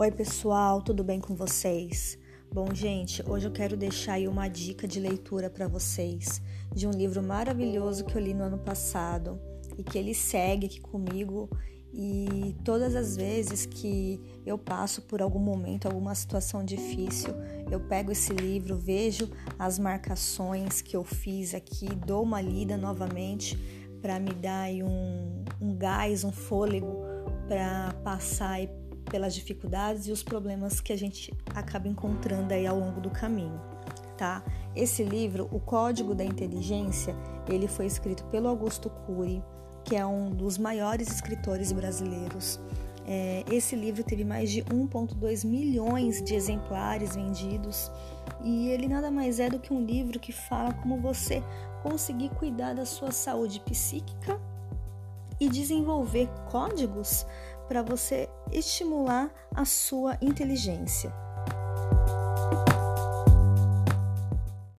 Oi, pessoal, tudo bem com vocês? Bom, gente, hoje eu quero deixar aí uma dica de leitura para vocês de um livro maravilhoso que eu li no ano passado e que ele segue aqui comigo e todas as vezes que eu passo por algum momento, alguma situação difícil, eu pego esse livro, vejo as marcações que eu fiz aqui, dou uma lida novamente para me dar um, um gás, um fôlego para passar pelas dificuldades e os problemas que a gente acaba encontrando aí ao longo do caminho, tá? Esse livro, O Código da Inteligência, ele foi escrito pelo Augusto Cury, que é um dos maiores escritores brasileiros. É, esse livro teve mais de 1,2 milhões de exemplares vendidos e ele nada mais é do que um livro que fala como você conseguir cuidar da sua saúde psíquica e desenvolver códigos para você estimular a sua inteligência.